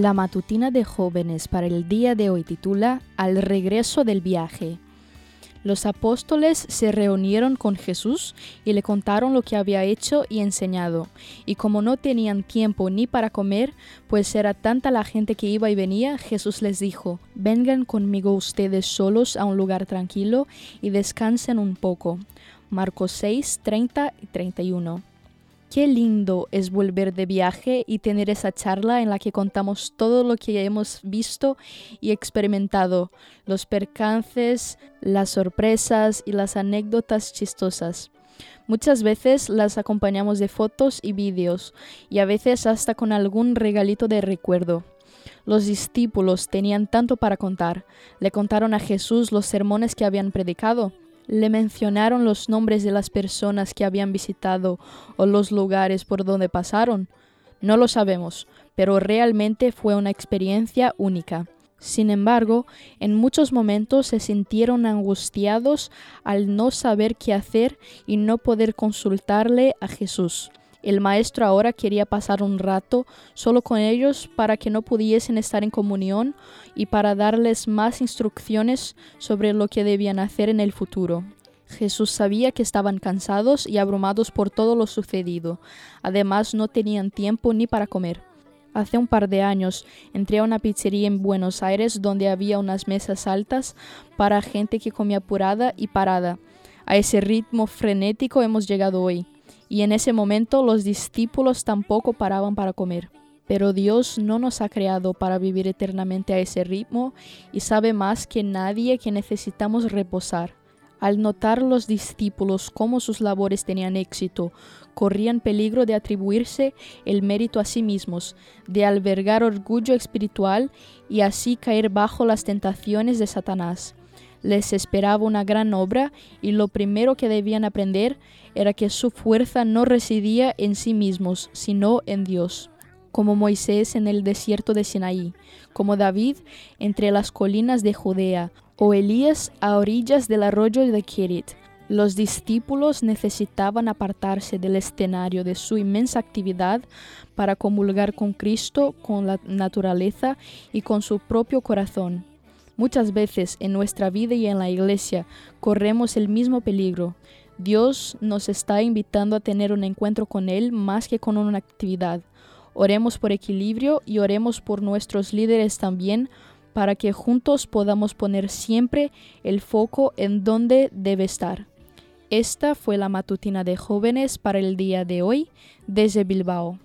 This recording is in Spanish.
La matutina de jóvenes para el día de hoy titula Al regreso del viaje. Los apóstoles se reunieron con Jesús y le contaron lo que había hecho y enseñado. Y como no tenían tiempo ni para comer, pues era tanta la gente que iba y venía, Jesús les dijo, Vengan conmigo ustedes solos a un lugar tranquilo y descansen un poco. Marcos 6, 30 y 31. Qué lindo es volver de viaje y tener esa charla en la que contamos todo lo que hemos visto y experimentado, los percances, las sorpresas y las anécdotas chistosas. Muchas veces las acompañamos de fotos y vídeos, y a veces hasta con algún regalito de recuerdo. Los discípulos tenían tanto para contar. Le contaron a Jesús los sermones que habían predicado, le mencionaron los nombres de las personas que habían visitado o los lugares por donde pasaron. No lo sabemos, pero realmente fue una experiencia única. Sin embargo, en muchos momentos se sintieron angustiados al no saber qué hacer y no poder consultarle a Jesús. El maestro ahora quería pasar un rato solo con ellos para que no pudiesen estar en comunión y para darles más instrucciones sobre lo que debían hacer en el futuro. Jesús sabía que estaban cansados y abrumados por todo lo sucedido. Además, no tenían tiempo ni para comer. Hace un par de años entré a una pizzería en Buenos Aires donde había unas mesas altas para gente que comía apurada y parada. A ese ritmo frenético hemos llegado hoy y en ese momento los discípulos tampoco paraban para comer. Pero Dios no nos ha creado para vivir eternamente a ese ritmo y sabe más que nadie que necesitamos reposar. Al notar los discípulos cómo sus labores tenían éxito, corrían peligro de atribuirse el mérito a sí mismos, de albergar orgullo espiritual y así caer bajo las tentaciones de Satanás les esperaba una gran obra y lo primero que debían aprender era que su fuerza no residía en sí mismos, sino en Dios, como Moisés en el desierto de Sinaí, como David entre las colinas de Judea, o Elías a orillas del arroyo de Kerit. Los discípulos necesitaban apartarse del escenario de su inmensa actividad para comulgar con Cristo, con la naturaleza y con su propio corazón. Muchas veces en nuestra vida y en la iglesia corremos el mismo peligro. Dios nos está invitando a tener un encuentro con Él más que con una actividad. Oremos por equilibrio y oremos por nuestros líderes también para que juntos podamos poner siempre el foco en donde debe estar. Esta fue la matutina de jóvenes para el día de hoy desde Bilbao.